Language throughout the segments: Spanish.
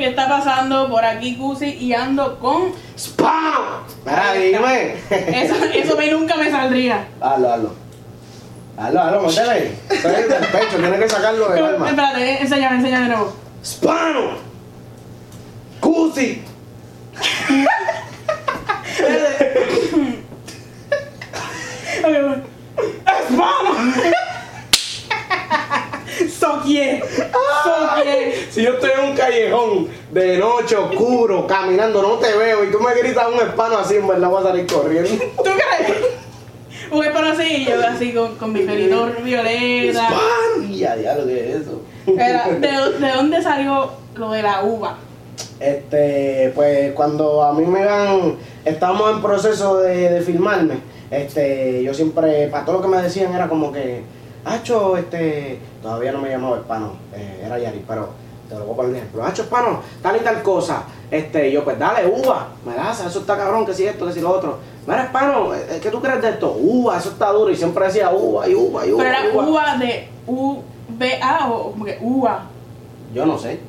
¿qué está pasando? Por aquí, Cusi, y ando con. ¡Spam! Mira, dime. Eso, eso mí nunca me saldría. Hazlo, hazlo. Hazlo, hazlo, métele. Estoy del pecho, tienes que sacarlo del alma. Espérate, enséñame, enséñame de nuevo. ¡Spam! ¡Cusi! ¡Vamos! Soquie. Soquie. Si yo estoy en un callejón de noche oscuro, caminando, no te veo y tú me gritas un hispano así, en verdad voy a salir corriendo. ¿Tú crees? Porque para así, yo así con, con mi pelito violeta. ¡Spam! Y a diablo, ¿qué es eso? Era, ¿de, ¿De dónde salió lo de la uva? Este, pues cuando a mí me iban, estábamos en proceso de, de filmarme, este, yo siempre, para todo lo que me decían era como que, Hacho, este, todavía no me llamaba Hispano, eh, era Yari, pero te lo voy a poner un ejemplo, Hacho Hispano, tal y tal cosa, este, yo pues dale, uva, me das, eso está cabrón, que si esto, que si lo otro, mira Hispano, eh, ¿qué tú crees de esto? Uva, eso está duro, y siempre decía uva, y uva, y uva, Pero era uva de U-B-A o como que uva. Yo no sé.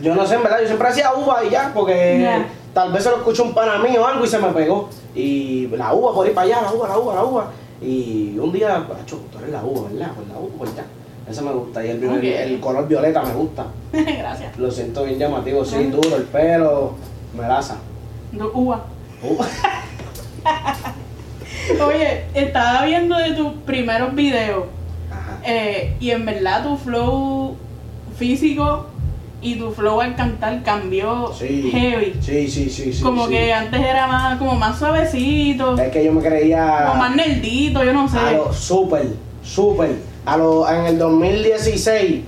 Yo no sé, en verdad. Yo siempre hacía uva y ya, porque tal vez se lo escuchó un pana mío o algo y se me pegó. Y la uva por ir para allá, la uva, la uva, la uva. Y un día, acho, tú eres la uva, ¿verdad? Pues la uva, pues ya. Ese me gusta. Y el, Ok. el color violeta me gusta. Gracias. Lo siento bien llamativo, sí, duro, el pelo, melaza. No, uva. Uva. Oye, estaba viendo de tus primeros videos Ajá. eh, y en verdad tu flow físico y tu flow al cantar cambió Sí. heavy. Sí, sí, sí, sí. como sí. que antes era más, como más suavecito, Es que yo me creía. como más nerdito, yo no sé. A lo súper, súper. A lo, en el 2016,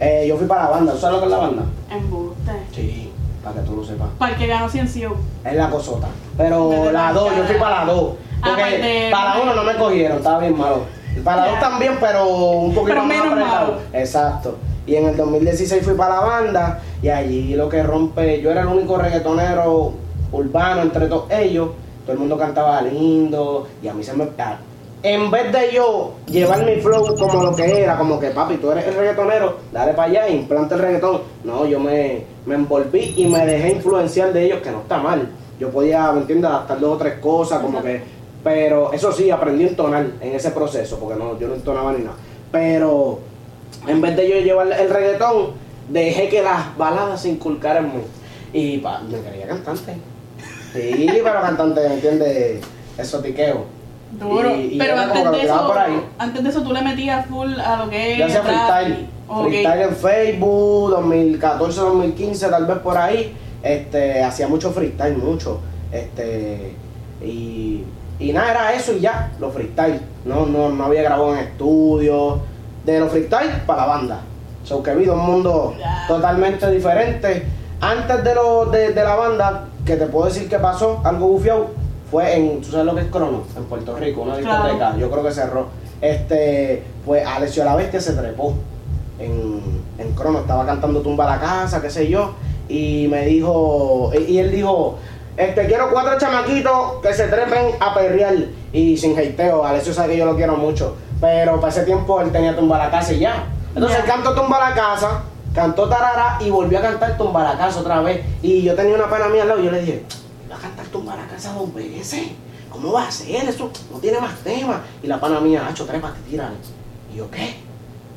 eh, yo fui para la banda. ¿Tú sabes lo que es la banda? Embuste. Sí, para que tú lo sepas. Para el que ganó Ciencio. Es la cosota. Pero la pa'l 2, yo fui para la 2. Ah, Porque parte- para la 1 no me cogieron, estaba bien malo. Para la Ya. 2 también, pero un poquito Pero más menos apretado. malo. Exacto. Y en el 2016 fui para la banda y allí lo que rompe, yo era el único reggaetonero urbano entre todos ellos. Todo el mundo cantaba lindo y a mí se me... En vez de yo llevar mi flow como lo que era, como que papi, tú eres el reggaetonero, dale para allá, implanta el reggaetón. No, yo me, me envolví y me dejé influenciar de ellos, que no está mal. Yo podía, ¿me entiendes?, adaptar dos o tres cosas, como que... Pero eso sí, aprendí a entonar en ese proceso, porque no, yo no entonaba ni nada. Pero en vez de yo llevar el reggaetón, dejé que las baladas se inculcaran mí. Y pa, me quería cantante. Sí, pero cantante, ¿me entiendes? Eso tiqueo. Duro. Y- y Pero antes de eso, antes de eso tú le metías full a lo que es Yo hacía freestyle. Freestyle en Facebook, 2014, 2015, tal vez por ahí. Este, hacía mucho freestyle, mucho. Este, y, y nada, era eso y ya, los freestyle. No, no, no había grabado en estudio. De los freestyle para la banda. So que vi un mundo Ya. totalmente diferente. Antes de, lo, de, de la banda, que te puedo decir que pasó, algo bufiado, fue en, ¿tú sabes lo que es Crono? En Puerto Rico, una Claro. discoteca. Yo creo que cerró. Este, pues Alessio la Bestia se trepó en, en Crono, estaba cantando Tumba la Casa, qué sé yo, y me dijo, y, y él dijo, este, quiero cuatro chamaquitos que se trepen a perrear, y sin hateo, Alessio sabe que yo lo quiero mucho, pero para ese tiempo él tenía Tumba la Casa y ya. Entonces él cantó Tumba la Casa, cantó Tarara y volvió a cantar Tumba la Casa otra vez, y yo tenía una pana mía al lado, y yo le dije, va a cantar Tumba la Casa dos veces. ¿Cómo va a ser eso? No tiene más temas. Y la pana mía, hacho, trépate, tírale. Y yo, ¿qué?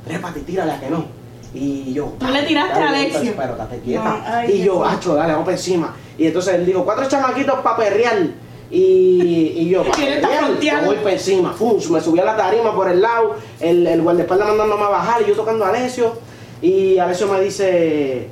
Trépate, tírale a que no. Y yo, Tú le tiraste a Alexio. Pero estate quieta. Ay, y yo, hacho, dale, vamos para encima. Y entonces él dijo, cuatro chamaquitos para perrear. Y, y yo, él perrear, voy para encima. Fum, me subí a la tarima por el lado, el, el guardaespaldas mandándome a bajar y yo tocando a Alessio. Y Alessio me dice,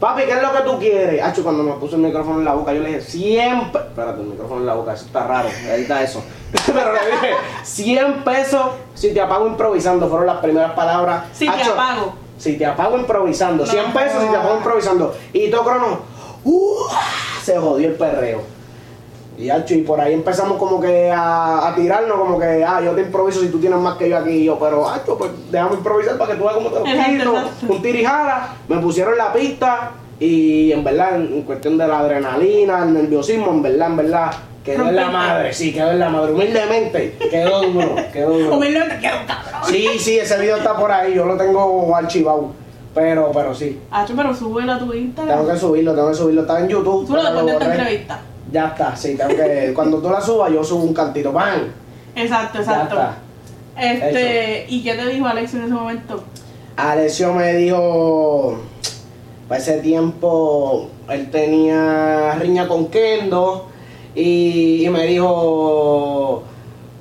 papi, ¿qué es lo que tú quieres? Hacho, cuando me puso el micrófono en la boca, yo le dije, siempre... Espérate, el micrófono en la boca, eso está raro, edita eso. Pero le dije, 100 pesos si te apago improvisando, fueron las primeras palabras. Si te apago. Si te apago improvisando, No. 100 pesos si te apago improvisando. Y todo crono, ¡uh! se jodió el perreo. Y, y por ahí empezamos como que a, a tirarnos, como que, ah, yo te improviso si tú tienes más que yo aquí. Y yo, pero, hacho, pues déjame improvisar para que tú veas cómo te lo exacto. Un tirijala, me pusieron la pista y en verdad, en, en cuestión de la adrenalina, el nerviosismo, en verdad, en verdad, quedó en la madre, sí, quedó en la madre. Humildemente, quedó duro, quedó duro. Humildemente un cabrón. Sí, sí, ese video está por ahí, yo lo tengo archivado. Pero, pero sí. Hacho, pero súbelo a tu Instagram. Tengo que subirlo, tengo que subirlo. Está en YouTube. Súbelo después de esta entrevista. Ya está, sí, tengo que. Cuando tú la subas, yo subo un cantito. ¡Pam! Exacto, Ya exacto. está. Este, ¿y qué te dijo Alex en ese momento? Alessio me dijo, para ese tiempo él tenía riña con Kendo y, y me dijo,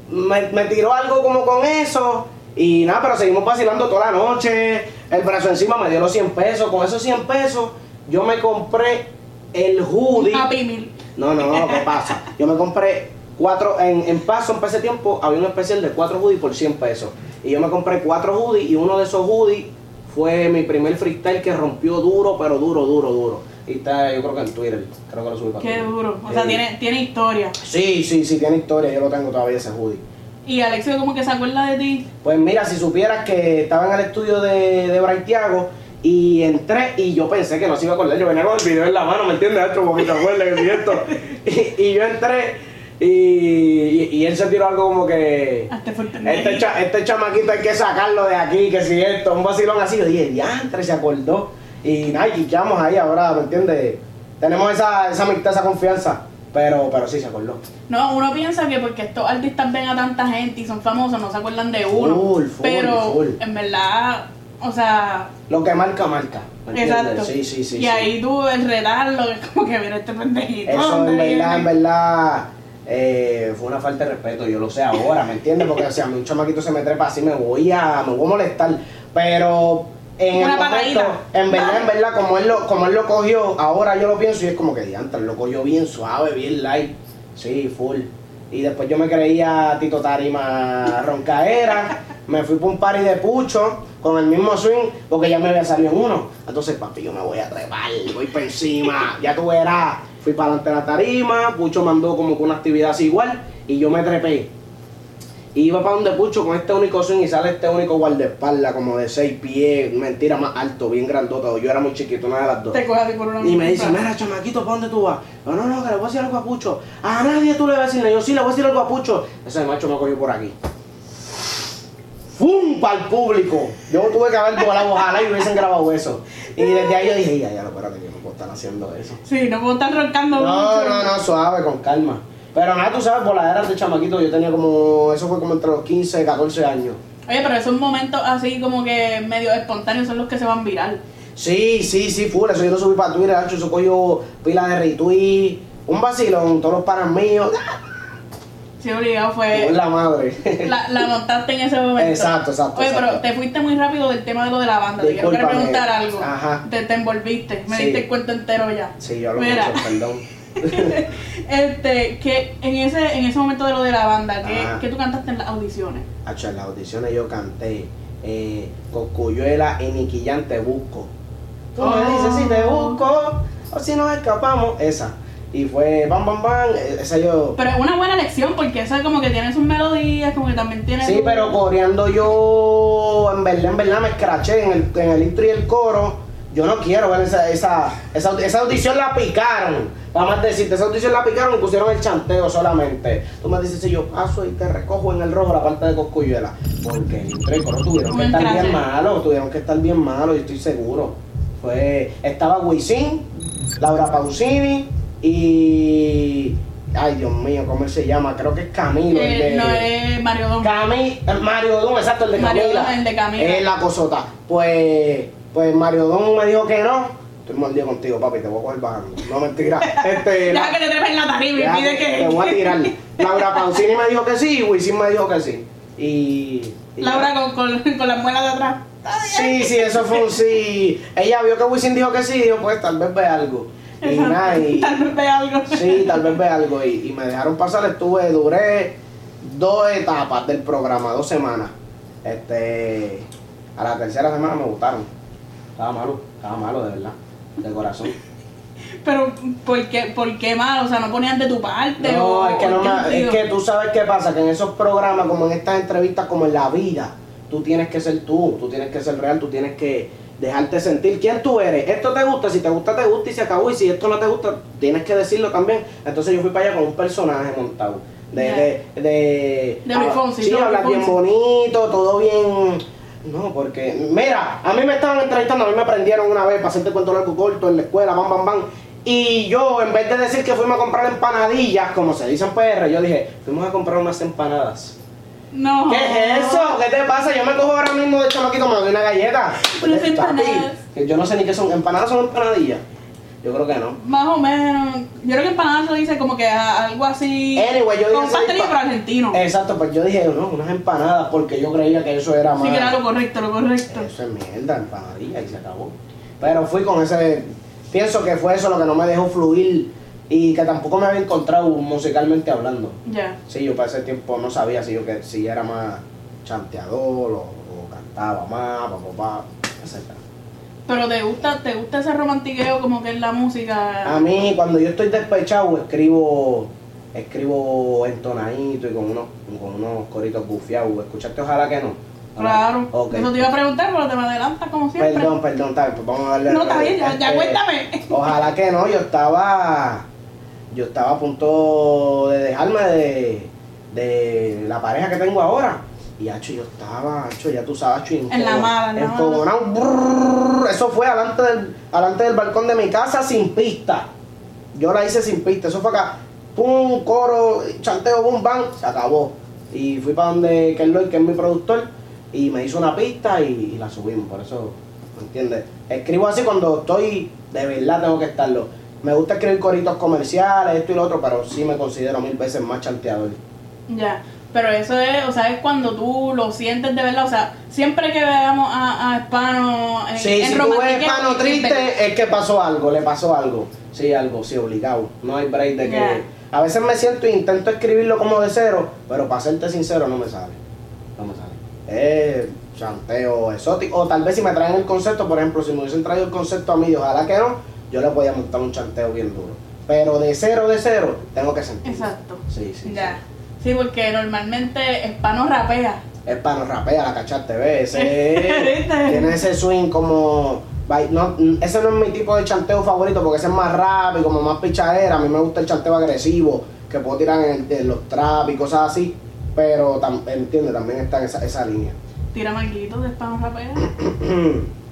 me, me tiró algo como con eso y nada, pero seguimos vacilando toda la noche, el brazo encima me dio los 100 pesos, con esos 100 pesos yo me compré el hoodie. Happy. No, no, no, ¿qué pasa? Yo me compré cuatro, en, en Paso, en ese tiempo, había un especial de cuatro hoodies por 100 pesos. Y yo me compré cuatro hoodies y uno de esos hoodies fue mi primer freestyle que rompió duro, pero duro, duro, duro. Y está, yo creo que en Twitter, creo que lo subí para Qué duro. O sea, Eh, tiene, tiene historia. Sí, sí, sí, tiene historia, yo lo tengo todavía ese hoodie. Y Alexio como que se acuerda de ti. Pues mira, si supieras que estaba en el estudio de, de Braithiago y entré y yo pensé que no se iba a acordar. Yo venía con el video en la mano, ¿me entiendes? Esto, porque te acuerdas que esto. Y, y yo entré y, y, y él se tiró algo como que. Este, cha- este chamaquito hay que sacarlo de aquí, que si esto, un vacilón así. Yo dije, diantre, se acordó. Y nada, y ahí ahora, ¿me entiendes? Tenemos esa, esa amistad, esa confianza. Pero, pero sí se acordó. No, uno piensa que porque estos artistas ven a tanta gente y son famosos, no se acuerdan de uno. Full, full, pero full. en verdad, o sea, Lo que marca, marca. exacto. Sí, sí, sí. y sí. ahí tú el retarlo, que es como que mira este pendejito. Eso ¿dónde en verdad, viene? en verdad, eh, fue una falta de respeto. Yo lo sé ahora, ¿me entiendes? Porque si a mí un chamaquito se me trepa así, me voy a, me voy a molestar. Pero en Una momento, patadita. en verdad, en verdad, como él, lo, como él lo cogió, ahora yo lo pienso y es como que diantre, lo cogió bien suave, bien light. Sí, full. Y después yo me creía Tito Tarima roncaera. me fui por un party de pucho con el mismo swing porque ya me había salido en uno. Entonces, papi, yo me voy a trepar, voy para encima. Ya tú verás. Fui para adelante de la tarima, Pucho mandó como que una actividad así igual y yo me trepé. Y iba para donde Pucho con este único swing y sale este único guardaespaldas como de 6 pies, mentira, más alto, bien grandota. Yo era muy chiquito, una de las dos. Te coge por una Y me dice, mira, chamaquito, ¿para dónde tú vas? No, no, no, que le voy a decir algo a Pucho. A nadie tú le vas a decir, yo sí le voy a decir algo a Pucho. Ese macho me cogió por aquí. ¡Fum! Para el público. Yo tuve que haber volado, ojalá y hubiesen grabado eso. Y desde ahí yo dije, ya, ya, espérate, que no puedo estar haciendo eso. Sí, no puedo estar roncando No, mucho. no, no, suave, con calma. Pero nada, tú sabes, voladeras de chamaquito, yo tenía como, eso fue como entre los 15 y 14 años. Oye, pero esos momentos así como que medio espontáneos son los que se van viral. Sí, sí, sí, full, eso yo lo subí para Twitter, hecho, eso cogió pila de retweet, un vacilón, todos los panas míos, Sí, obligado por fue. la madre. La, la montaste en ese momento. Exacto, exacto, Oye, pero te fuiste muy rápido del tema de lo de la banda. Te quiero preguntar algo. Ajá. Te, te envolviste. Me Sí. diste el cuento entero ya. Sí, yo lo Mira. perdón. este, que en ese, en ese momento de lo de la banda, ¿qué, qué tú cantaste en las audiciones? Hacho, en las audiciones yo canté eh, Coscuyuela y Niquillán te busco. Tú me dices si te busco o si nos escapamos. Esa. Y fue bam, bam, bam. eh, Esa yo. Pero es una buena lección porque eso como que tiene sus melodías, como que también tiene. Sí, su- pero coreando yo, en verdad, en verdad me escraché en el, en el intro y el coro. Yo no quiero ver esa, esa, esa, esa audición la picaron. Vamos a decirte, esa audición la picaron y pusieron el chanteo solamente. Tú me dices si yo paso y te recojo en el rojo la parte de Coscuyuela. Porque y el coro tuvieron que estar bien malos, tuvieron que estar bien malos, yo estoy seguro. Fue, estaba Wisin, Laura Pausini y. Ay, Dios mío, ¿cómo él se llama? Creo que es Camilo. el Eh, de- no es Mario Don. Cami, el Mario Don, exacto, el de Mario Camila. El de Camila. Es la cosota. Pues, pues Mario Don me dijo que no. Estoy mordido contigo, papi, te voy a coger bajando. No, mentira. Este, Deja la- que te trepes en la tarima y pide que. Te voy a tirar. Laura Pausini me dijo que sí y Wisin me dijo que sí. Y. y Laura con, con, con las muelas de atrás. Sí, sí, eso fue un sí. Ella vio que Wisin dijo que sí y dijo, pues tal vez ve algo. Y nada, y- Tal vez ve algo. Sí, tal vez ve algo. Y, y me dejaron pasar, estuve, duré dos etapas del programa, dos semanas. Este, a la tercera semana me gustaron. Estaba malo, estaba malo de verdad, de corazón. Pero, ¿por qué, ¿por qué mal? O sea, no ponían de tu parte. No, o, es que, no me- es que tú sabes qué pasa, que en esos programas, como en estas entrevistas, como en la vida, tú tienes que ser tú, tú tienes que ser real, tú tienes que dejarte sentir quién tú eres. Esto te gusta, si te gusta, te gusta y se acabó. Y si esto no te gusta, tienes que decirlo también. Entonces yo fui para allá con un personaje montado. De, de, de, De ah, Fonsi, Sí, hablar bien bonito, todo bien No, porque, mira, a mí me estaban entrevistando, a mí me prendieron una vez para hacerte cuento largo corto en la escuela, bam, bam, bam. Y yo, en vez de decir que fuimos a comprar empanadillas, como se dice en PR, yo dije, fuimos a comprar unas empanadas. No. ¿Qué es eso? ¿Qué te pasa? Yo me cojo ahora mismo de chamaquito, me doy una galleta. Unas empanadas. que yo no sé ni qué son. ¿Empanadas son empanadillas? Yo creo que no. Más o menos. Yo creo que empanada se dice como que algo así. Anyway, yo Con pastelillo pa- pero argentino. Exacto, pues yo dije, no, unas empanadas, porque yo creía que eso era más. Sí, que era lo correcto, lo correcto. Eso es mierda, empanadilla y se acabó. Pero fui con ese. Pienso que fue eso lo que no me dejó fluir y que tampoco me había encontrado musicalmente hablando. Ya. Sí, yo para ese tiempo no sabía si yo que si era más chanteador o, o cantaba más, papá, papá, etc. Pero te gusta, te gusta ese romantiqueo como que es la música. A mí, cuando yo estoy despechado, escribo escribo entonadito y con unos, con unos coritos bufiados. ¿Escuchaste? Ojalá que no. Claro. Ok. Eso te iba a preguntar, pero te me adelantas como siempre. Perdón, perdón, está bien, pues vamos a darle. No, está bien, ya, ya Este, cuéntame. Ojalá que no, yo estaba. Yo estaba a punto de dejarme de, de la pareja que tengo ahora. Y hacho, yo estaba, hacho, ya tú sabes, hacho, En la mala, en la mala. brrr, Eso fue alante del, alante del balcón de mi casa sin pista. Yo la hice sin pista. Eso fue acá. Pum, coro, chanteo, boom, bang, se acabó. Y fui para donde Kerloy, que es mi productor, y me hizo una pista y, y la subimos. Por eso, ¿me entiendes? Escribo así cuando estoy, de verdad tengo que estarlo. Me gusta escribir coritos comerciales, esto y lo otro, pero sí me considero mil veces más chanteador. Ya. Pero eso es, o sea, es cuando tú lo sientes de verdad. O sea, siempre que veamos a, a Hispano en, Sí, en si tú ves romantiqueo, pano es verdad. triste, es que pasó algo, le pasó algo. Sí, algo, sí, obligado. No hay break de que. A veces me siento e intento escribirlo como de cero, pero para serte sincero, no me sale. No me sale. Es chanteo exótico. O tal vez si me traen el concepto, por ejemplo, si me hubiesen traído el concepto a mí, ojalá que no, yo le podía montar un chanteo bien duro. Pero de cero, de cero, tengo que sentir. Exacto. Sí, sí. Ya. Sí, porque normalmente Hispano rapea. Es para no rapea, la cachaste, ¿ves? Tiene ese swing como. No, ese no es mi tipo de chanteo favorito porque ese es más rap y como más pichadera. A mí me gusta el chanteo agresivo que puedo tirar en, el- en los trap y cosas así. Pero, tam- entiende, también está en esa, esa línea. Tira marquitos de Hispano rapea.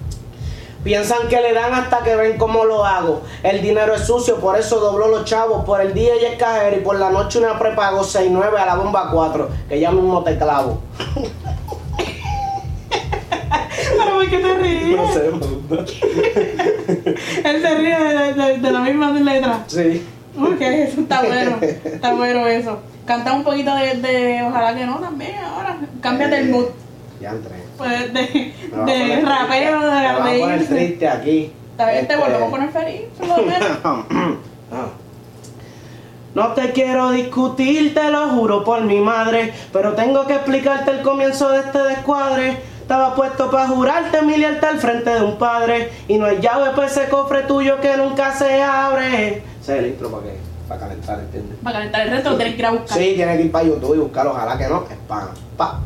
Piensan que le dan hasta que ven cómo lo hago. El dinero es sucio, por eso dobló los chavos. Por el día ella es cajero y por la noche una prepago 6-9 a la bomba 4. Que ya mismo te clavo. Pero ¿por qué te ríes? No sé. Él se ríe de, de- de la misma letra. Sí. Ok, eso está bueno. Está bueno eso. Canta un poquito de, de Ojalá que no también ahora. Cámbiate el mood. Ya entré. Pues de, de poner rapeo, triste. Me va a de poner triste aquí. Está bien, te Este- volvemos a poner feliz, por lo menos. Ah. No te quiero discutir, te lo juro por mi madre, pero tengo que explicarte el comienzo de este descuadre. Estaba puesto para jurarte mi lealtad al frente de un padre y no hay llave para ese cofre tuyo que nunca se abre. Ese es el intro para que para calentar, ¿entiendes? Para calentar el resto lo tienes que ir a buscar. Sí, tienes que ir para YouTube y buscarlo, ojalá que no, es pana. Pa.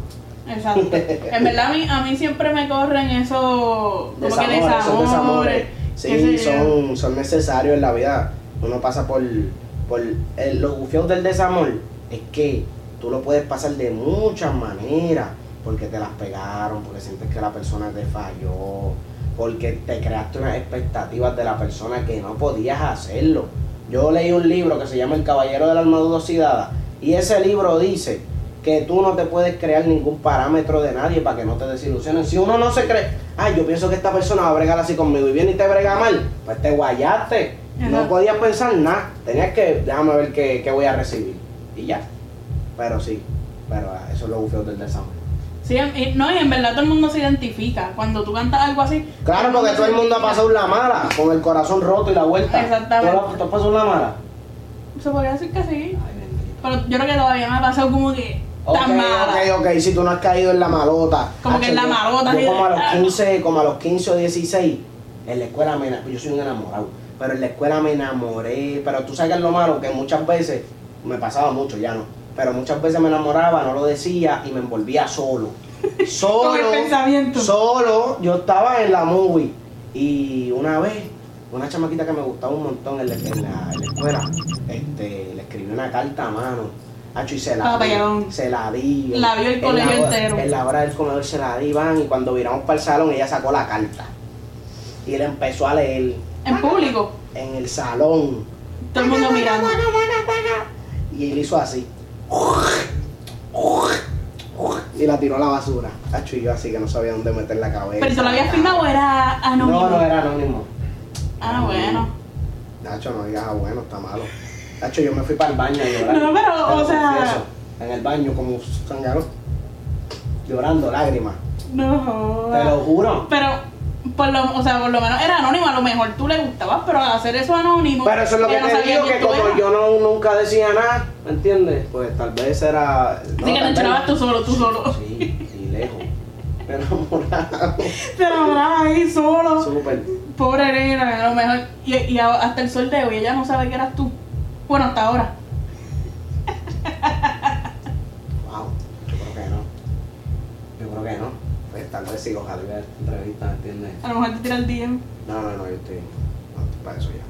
Exacto. En verdad a mí, a mí siempre me corren esos como que Desamores, esos desamores. desamores. Sí, son, son necesarios en la vida. Uno pasa por, por el, los bufios del desamor. Es que tú lo puedes pasar de muchas maneras. Porque te las pegaron, porque sientes que la persona te falló, porque te creaste unas expectativas de la persona que no podías hacerlo. Yo leí un libro que se llama El Caballero de la Armadura Oxidada. Y ese libro dice que tú no te puedes crear ningún parámetro de nadie para que no te desilusionen. Si uno no se cree, ay, yo pienso que esta persona va a bregar así conmigo y viene y te brega mal, pues te guayaste. No podías pensar nada. Tenías que, déjame ver qué, qué voy a recibir. Y ya. Pero sí, pero ah, eso es lo bufeo del desamor. Sí, no, y en verdad todo el mundo se identifica. Cuando tú cantas algo así. Claro, porque todo el mundo ha pasado la mala, con el corazón roto y la vuelta. Exactamente. ¿Tú, has pasado la mala? Se podría decir que sí. Pero yo creo que todavía me ha pasado como que tan Ok, mala. ok, ok, si tú no has caído en la malota. Como que en la malota, Yo como a los 15, como a los 15 o 16, en la escuela me enamoré, yo soy un enamorado, pero en la escuela me enamoré, pero tú sabes que es lo malo, que muchas veces, me pasaba mucho, ya no, pero muchas veces me enamoraba, no lo decía y me envolvía solo. Solo, Con el pensamiento. solo, yo estaba en la movie y una vez, una chamaquita que me gustaba un montón en la, en la- en la escuela, este, le escribí una carta a mano Hacho, y se la di. Se la di. La vio el En colegio la hora- entero. En la hora del comedor se la di, van, y cuando viramos para el salón, ella sacó la carta. Y él empezó a leer En público. en el salón. Todo el mundo mirando. Y él hizo así. Y la tiró a la basura. Hacho, y yo así que no sabía dónde meter la cabeza. Pero tú lo habías filmado o era anónimo. No, no era anónimo. Ah, bueno. Nacho, no digas, ah, bueno, está malo. Nacho, yo me fui para el baño a llorar. No, pero, o sea-. En el baño, como sangaro. Llorando, lágrimas. No Te lo juro. Pero, por lo, o sea, por lo menos era anónimo, a lo mejor tú le gustabas, pero al hacer eso anónimo. Pero eso es lo que no te digo, que como yo no, nunca decía nada, ¿me entiendes? Pues tal vez era... Así no, que tal te echabas tú solo, tú solo. Sí, sí, lejos. Enamorado. Te enamorabas ahí solo. Súper. Pobre nena, a lo mejor. Y, y hasta el sol de hoy ella no sabe que eras tú. Bueno, hasta ahora. Wow, yo creo que no. Yo creo que no. Pues tal vez sí, ojalá vea esta entrevista, ¿me entiendes? A lo mejor te tira el DM. No, no, no, yo estoy, no estoy para eso ya.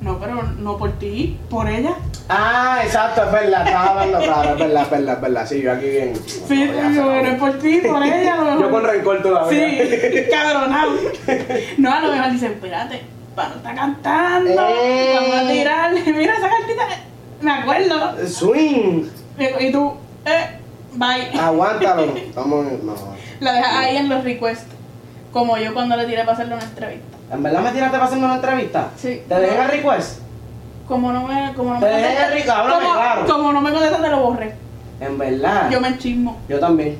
No, pero no por ti, por ella. Ah, exacto, es verdad, estaba hablando claro, es verdad, es verdad, es verdad. Sí, yo aquí bien. Sí, no, ya se yo, acabó. no es por ti, por ella. A lo Yo mejor. con rencor todavía. Sí, cabronado. No, a lo mejor dice, espérate, Pano está cantando. Eh. Vamos a tirarle. Mira esa cartita. Me acuerdo. Swing, Y, y tú, eh, bye. aguántalo. Estamos, no. La dejas ahí en los requests. Como yo cuando le tiré para hacerle una entrevista. ¿En verdad me tiraste para hacerme una entrevista? Sí. ¿Te dejé el request? Como no me, como no Te me dejé contestas- rico, háblame como, claro. como no me contestas, te lo borré. En verdad. Yo me chismo. Yo también.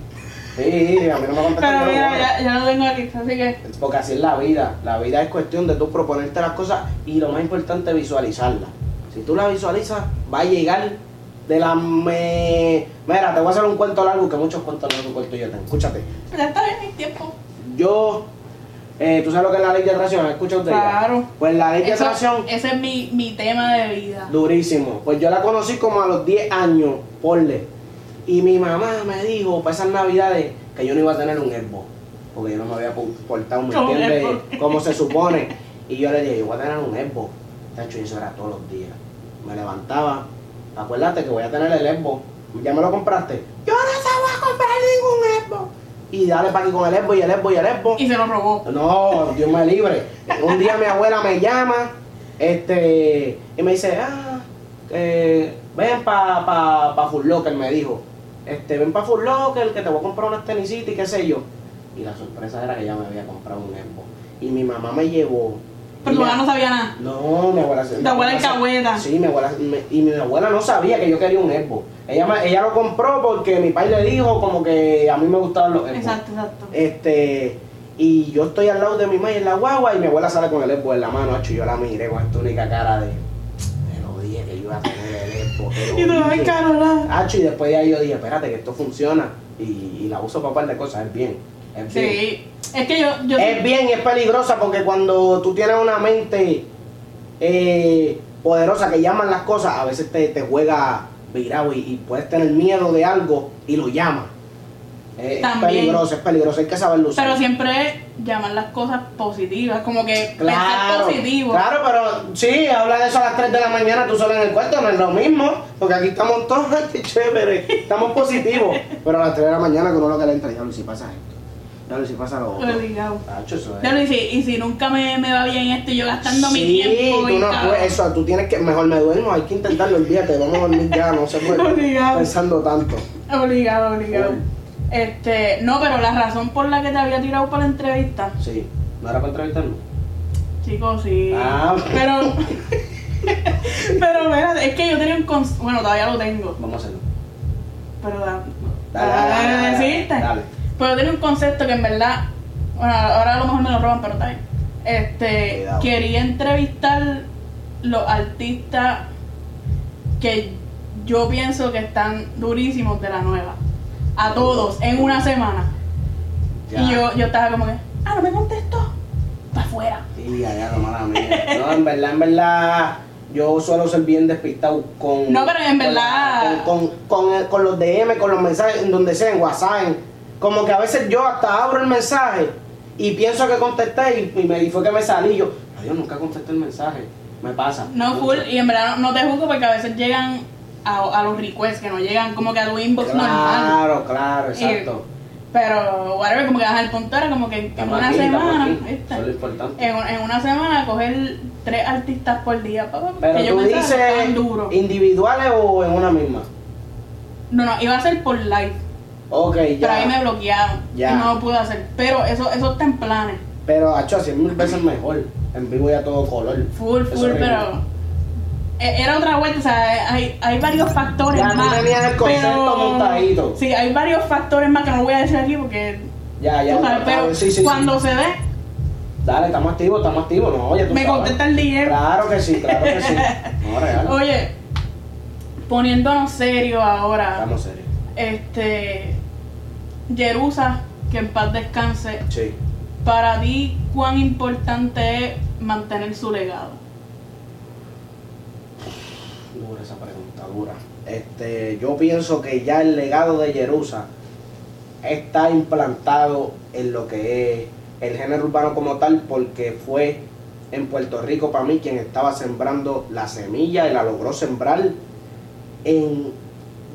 Sí, a mí no me contestan. Pero mira, ya, ya lo tengo aquí, así que. Porque así es la vida. La vida es cuestión de tú proponerte las cosas y lo más importante, visualizarlas. Si tú la visualizas, va a llegar de la me... Mira, te voy a hacer un cuento largo, que muchos cuentos largos cuento yo tengo. Escúchate. Ya está bien mi tiempo. Yo, eh, tú sabes lo que es la ley de atracción, ¿has escuchado de ella? Claro. Pues la ley de Eso- atracción, ese es mi, mi tema de vida. durísimo. Pues yo la conocí como a los 10 años, porle. Y mi mamá me dijo para esas navidades que yo no iba a tener un Xbox. Porque yo no me había portado, ¿me entiendes? Como se supone. Y yo le dije, yo voy a tener un Xbox. Tacho, y eso era todos los días. Me levantaba. Acuérdate que voy a tener el Xbox. ¿Ya me lo compraste? Yo no se voy a comprar ningún Xbox. Y dale para aquí con el Xbox y el Xbox y el Xbox. Y se lo robó. No, Dios me libre. Un día mi abuela me llama este, y me dice, ah, eh, ven para pa, pa Full Locker, me dijo. Este, ven para Full Locker, que te voy a comprar unas tenisitas y qué sé yo. Y la sorpresa era que ella me había comprado un Xbox. Y mi mamá me llevó. Pero tu me- mamá no sabía nada. no, mi abuela Tu abuela es cahueta. Sí, mi abuela, me- y mi abuela no sabía que yo quería un Xbox. Ella, me- ella lo compró porque mi padre le dijo como que a mí me gustaban los Xbox. Exacto, exacto. Este, y yo estoy al lado de mi madre en la guagua y mi abuela sale con el Xbox en la mano, hacho, y yo la miré con esta única cara de, te lo dije que yo iba a tener el Te Y dije". Carola. Hacho, y después de ahí yo dije, espérate que esto funciona y, y la uso para un par de cosas, es bien, es bien. Sí. Es que yo. yo Es bien y es peligrosa porque cuando tú tienes una mente eh, poderosa que llaman las cosas, a veces te, te juega virado y, y puedes tener miedo de algo y lo llamas. Eh, es peligroso, es peligroso, hay que saberlo usar. Pero siempre llaman las cosas positivas. Como que Claro, pensar positivo. claro, pero sí, habla de eso a las 3 de la mañana, tú solo en el cuarto, no es lo mismo, porque aquí estamos todos, ay, qué chévere, estamos positivos, pero a las 3 de la mañana que uno lo que le entra, diablo, si pasa esto, diablo, si pasa lo otro. Tacho, eso es. Ya lo hice, y si nunca me, me va bien esto y yo gastando mi Sí, tiempo. tú y no puedes, eso, tú tienes que, mejor me duermo, hay que intentarlo, olvídate, vamos a dormir ya, no se puede Obligado. pensando tanto. Obligado, obligado. Este, no, pero la razón por la que te había tirado para la entrevista, Sí, ¿no era para entrevistarme? chicos, sí. Ah. Pero, pero espérate, es que yo tenía un cons bueno, todavía lo tengo, Vamos a hacerlo. pero da, Dale, dale, dale, dale, dale, decirte. dale. Pero yo tenía un concepto que en verdad, bueno, ahora a lo mejor me lo roban, pero está bien. Este, Cuidado. quería entrevistar los artistas que yo pienso que están durísimos de la nueva. A todos, en una semana. Ya. Y yo, yo estaba como que, ah, no me contestó. Para afuera. Sí, ya, ya, lo mala mía. No, en verdad, en verdad, yo suelo ser bien despistado con. No, pero en con verdad- la- Con, con, con, con los DM, con los mensajes, en donde sea, en WhatsApp. en- como que a veces yo hasta abro el mensaje y pienso que contesté y, y me, y fue que me salí. Yo, "Ay, yo nunca contesté el mensaje. Me pasa. No full, y en verdad no, no te juzgo porque a veces llegan a, a los requests, que no llegan como que a tu inbox normal. Claro, claro, exacto. Pero, whatever, como que ajá, el punto era como que en una aquí, semana. En, una semana coger tres artistas por día, pa, pa, pa, Pero que yo tú que estaban dices individuales o en una misma. No, no, iba a ser por live, Ok, ya. pero ahí me bloquearon Ya. y no lo pude hacer. Pero eso, eso está en planes, Pero, hacho, así es mil veces mejor. En vivo ya todo color. full, full, pero era otra vuelta, o sea, hay, hay varios factores Ya, más. tenías el concepto pero- montadito. Sí, hay varios factores más que no voy a decir aquí porque Ya, ya. sabes, ya, pero sí, sí, sí. cuando se dé, Dale, estamos activos, estamos activos. No, oye, tú me sabes. contesta el DM. Claro que sí, claro que sí. No, real. Oye, poniéndonos serio ahora, Estamos serios. este, Jerusa, que en paz descanse, Sí. para ti, ¿cuán importante es mantener su legado? Esa pregunta, dura. Este, yo pienso que ya el legado de Jerusa está implantado en lo que es el género urbano como tal, porque fue en Puerto Rico para mí quien estaba sembrando la semilla y la logró sembrar en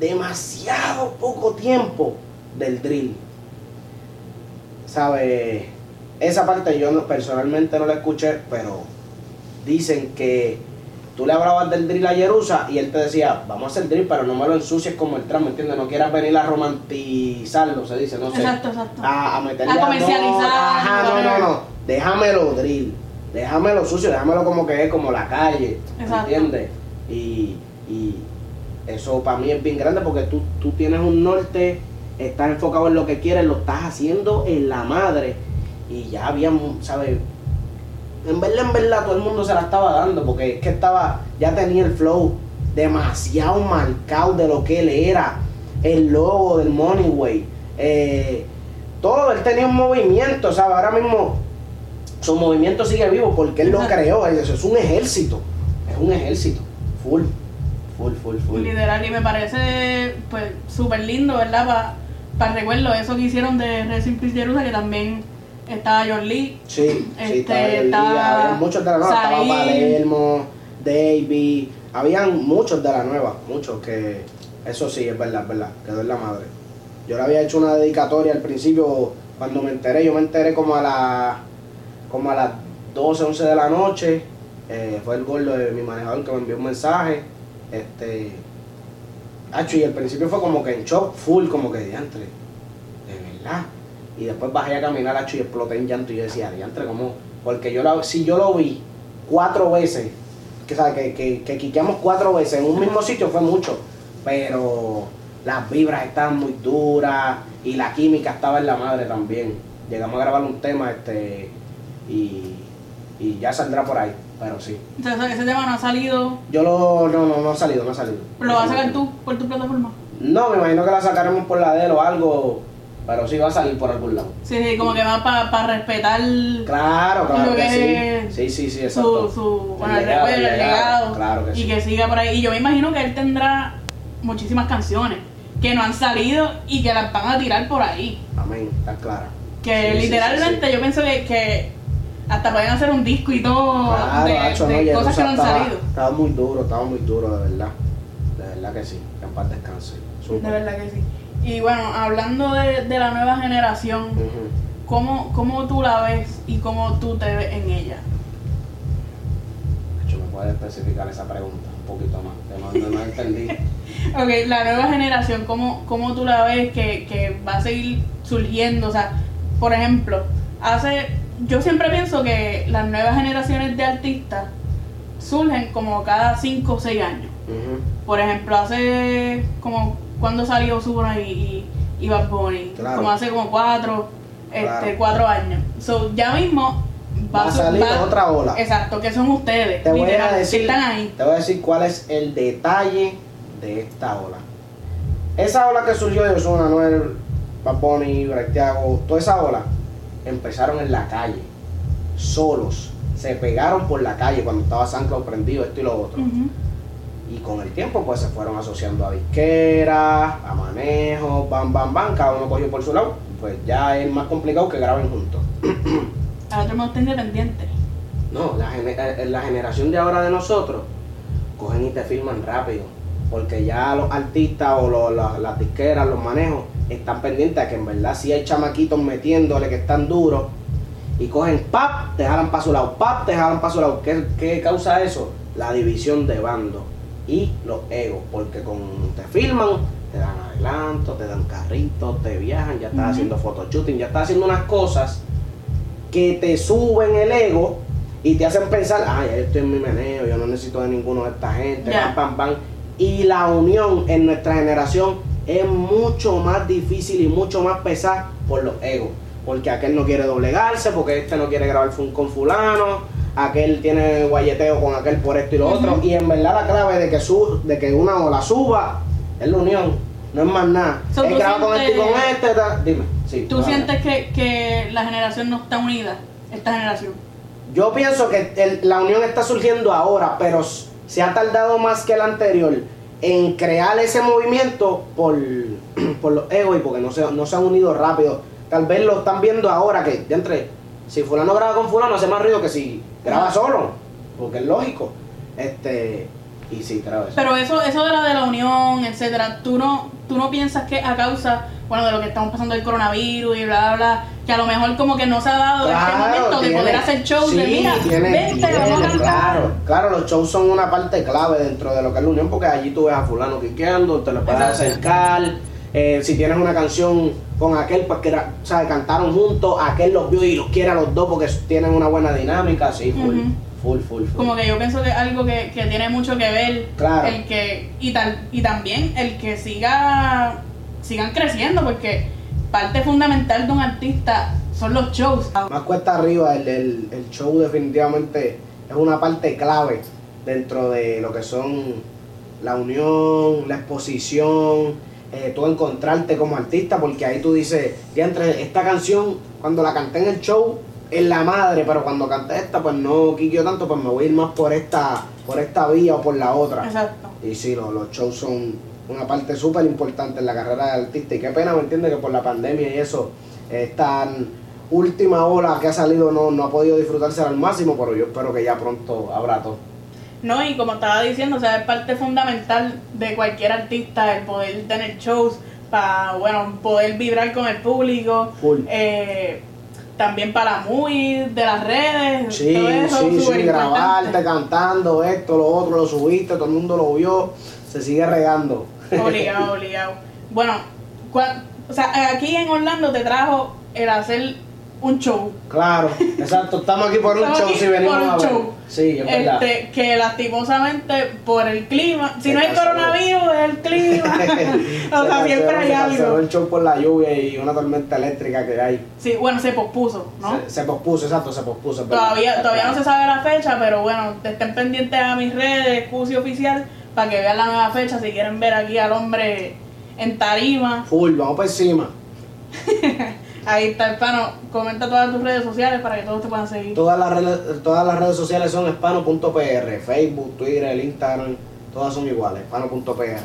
demasiado poco tiempo del drill. ¿Sabe? Esa parte yo no- personalmente no la escuché, pero dicen que tú le hablabas del drill a Jerusa y él te decía, vamos a hacer drill, pero no me lo ensucies como el tramo, ¿entiendes? No quieras venir a romantizarlo, se dice, no sé. Exacto, exacto. A, a meterle A comercializar, no, Ajá, no, no, no. Déjamelo drill. Déjamelo sucio, déjamelo como que es, como la calle. Exacto. ¿Entiendes? Y, y eso para mí es bien grande porque tú, tú tienes un norte, estás enfocado en lo que quieres, lo estás haciendo en la madre. Y ya había, ¿sabes? En verdad, en verdad, todo el mundo se la estaba dando porque es que estaba, ya tenía el flow demasiado marcado de lo que él era, el logo del Moneyway, eh, todo, él tenía un movimiento, ¿sabes? Ahora mismo su movimiento sigue vivo porque él lo creó, eso es un ejército, es un ejército, full, full, full, full. Literal, y me parece pues súper lindo, ¿verdad? Para recuerdo eso que hicieron de Peace Jerusa, que también estaba John Lee. Sí, sí, Este, estaba el estaba había muchos de la nueva, estaba Said. Palermo, Davey, habían muchos de la nueva, muchos que, eso sí, es verdad, es verdad, quedó en la madre. Yo le había hecho una dedicatoria al principio, cuando me enteré, yo me enteré como a la, como a las 12, 11 de la noche, eh, fue el gordo de mi manejador que me envió un mensaje, este, Hacho, y al principio fue como que en shock, full, como que diantre, de verdad. Y después bajé a caminar, hacho, y exploté en llanto. Y yo decía, diantre, ¿cómo? Porque yo la, si yo lo vi cuatro veces, que, sabe, que, que, que quiqueamos cuatro veces en un mismo sitio fue mucho. Pero las vibras estaban muy duras y la química estaba en la madre también. Llegamos a grabar un tema este y, y ya saldrá por ahí, pero sí. O sea, ese- tema no ha salido. Yo lo, no, no, no ha salido, no ha salido. ¿Lo vas a sacar tú por tu plataforma? No, me imagino que la sacaremos por la de él o algo, pero sí va a salir por algún lado. Sí, sí, como que va para respetar Claro, claro que que sí. Sí, sí, sí, su, exacto. su bueno, El el legado, el legado, legado. claro que y sí. que siga por ahí. Y yo me imagino que él tendrá muchísimas canciones que no han salido y que las van a tirar por ahí. Amén, está clara. Que Sí, literalmente yo pienso que, que hasta pueden hacer un disco y todo Claro, de, Hacho, de no, cosas que no han estaba, salido. Estaba muy duro, estaba muy duro, de verdad. De verdad que sí, que en paz descanse. Súper. De verdad que sí. Y bueno, hablando de, de la nueva generación, Ujú. ¿cómo, ¿cómo tú la ves y cómo tú te ves en ella? Hacho, ¿me puedes especificar esa pregunta un poquito más? Que no, no, no entendí. Ok, la nueva generación, ¿cómo, cómo tú la ves que, que va a seguir surgiendo? O sea, por ejemplo, hace. Yo siempre pienso que las nuevas generaciones de artistas surgen como cada 5 o 6 años. Por ejemplo, hace como cuando salió Subona y, y, y Bad Bunny, Claro. como hace como 4 Claro. este, cuatro años. So, ya mismo Va a su- salir otra ola. Exacto, que son ustedes. Te voy a decir, están ahí. te voy a decir cuál es el detalle de esta ola. Esa ola que surgió de Ozuna, Noel, Bad Bunny, Bretiago, toda esa ola, empezaron en la calle, solos. Se pegaron por la calle cuando estaba San Cloud prendido, esto y lo otro. Y con el tiempo pues se fueron asociando a disqueras, a manejos, bam, bam, bam, cada uno cogió por su lado. Pues ya es más complicado que graben juntos. Al otro modo está independiente. No, la, gene- eh, la generación de ahora de nosotros cogen y te filman rápido. porque ya los artistas o los- la- las disqueras, los manejos, están pendientes a que en verdad si hay chamaquitos metiéndole que están duros y cogen pap, te jalan para su lado, pap, te jalan para su lado. ¿Qué, qué causa eso? La división de bandos y los egos, porque con te filman, te dan adelanto, te dan carritos, te viajan, ya estás Ujú. haciendo photoshooting, ya estás haciendo unas cosas que te suben el ego y te hacen pensar, ah, ya yo estoy en mi meneo, yo no necesito de ninguno de esta gente, pam, pam, pam. Y la unión en nuestra generación es mucho más difícil y mucho más pesada por los egos. Porque aquel no quiere doblegarse, porque este no quiere grabar con fulano, aquel tiene guayeteo con aquel por esto y lo otro. Y en verdad la clave de que, su, de que una ola suba es la unión, no es más nada. So, es con este y con este, ta- dime. Sí, ¿Tú sientes que, que la generación no está unida? Esta generación. Yo pienso que el- la unión está surgiendo ahora, pero se ha tardado más que el anterior en crear ese movimiento por, por los egos y porque no se, no se han unido rápido. Tal vez lo están viendo ahora que, de entre, si fulano graba con fulano hace más ruido que si graba solo, porque es lógico. Este, y sí, creo eso. Pero eso, eso de la de la unión, etcétera, ¿tú no, tú no piensas que a causa, bueno, de lo que estamos pasando del coronavirus y bla, bla, bla, que a lo mejor como que no se ha dado este momento de tiene- poder hacer shows de sí, mira, tiene- vente, tiene, vamos a. Claro, claro, los shows son una parte clave dentro de lo que es la unión, porque allí tú ves a fulano quiqueando, te lo puedes acercar. Eh, si tienes una canción con aquel, pues que era- sea, cantaron juntos, aquel los vio y los quiere a los dos porque tienen una buena dinámica, sí, full, full, full, full. Como que yo pienso que es algo que, que tiene mucho que ver Claro. el que y tal y también el que siga sigan creciendo porque parte fundamental de un artista son los shows. Más cuesta arriba, el, el- el show definitivamente es una parte clave dentro de lo que son la unión, la exposición, eh, tú encontrarte como artista, porque ahí tú dices, ya entre esta canción, cuando la canté en el show, es la madre, pero cuando canté esta, pues no quiquio tanto, pues me voy a ir más por esta, por esta vía o por la otra. Exacto. Y sí, lo- los shows son una parte súper importante en la carrera de artista. Y qué pena, ¿me entiendes? Que por la pandemia y eso, esta última ola que ha salido no, no ha podido disfrutarse al máximo, pero yo espero que ya pronto habrá todo. No, y como estaba diciendo, o sea, es parte fundamental de cualquier artista el poder tener shows para, bueno, poder vibrar con el público. Eh, también para la movie de las redes. Sí, todo eso sí, sí, grabarte cantando esto, lo otro, lo subiste, todo el mundo lo vio, se sigue regando. Obligado, obligado. Bueno, cua- o sea, aquí en Orlando te trajo el hacer un show. Claro, exacto, estamos aquí por un show si venimos por un a ver. show. Sí, es verdad. Este, que lastimosamente por el clima, si Se no hay coronavirus, es el clima. o Se sea, canceló- siempre hay se algo. el show por la lluvia y una tormenta eléctrica que hay. Sí, bueno, se pospuso, ¿no? Se, se pospuso, exacto, se pospuso. verdad. Todavía, todavía no se sabe la fecha, pero bueno, estén pendientes a mis redes, Cusi Oficial, para que vean la nueva fecha si quieren ver aquí al hombre en tarima. Full, vamos por encima. Ahí está, hermano. Comenta todas tus redes sociales para que todos te puedan seguir. Todas las redes, todas las redes sociales son hispano.pr, Facebook, Twitter, Instagram, todas son iguales, hispano.pr.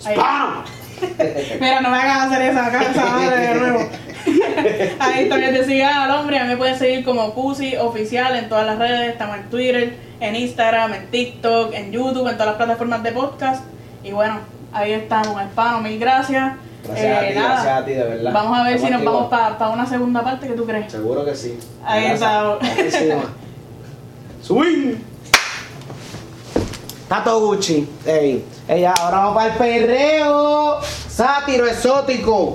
¡Hispano! Mira, no me hagas hacer esa casa madre de nuevo. Ahí también te sigan al hombre. A mí me pueden seguir como Cusi Oficial en todas las redes. Estamos en Twitter, en Instagram, en TikTok, en YouTube, en todas las plataformas de podcast. Y bueno, ahí estamos, hermano. Mil gracias. Gracias a Eh, ti, nada, gracias a ti, de verdad. Vamos a ver si nos vamos para una segunda parte. ¿Qué tú crees? Seguro que sí. Ahí está. Swing. Tato Gucci. Ey, ey, ahora vamos para el perreo. Sátiro exótico.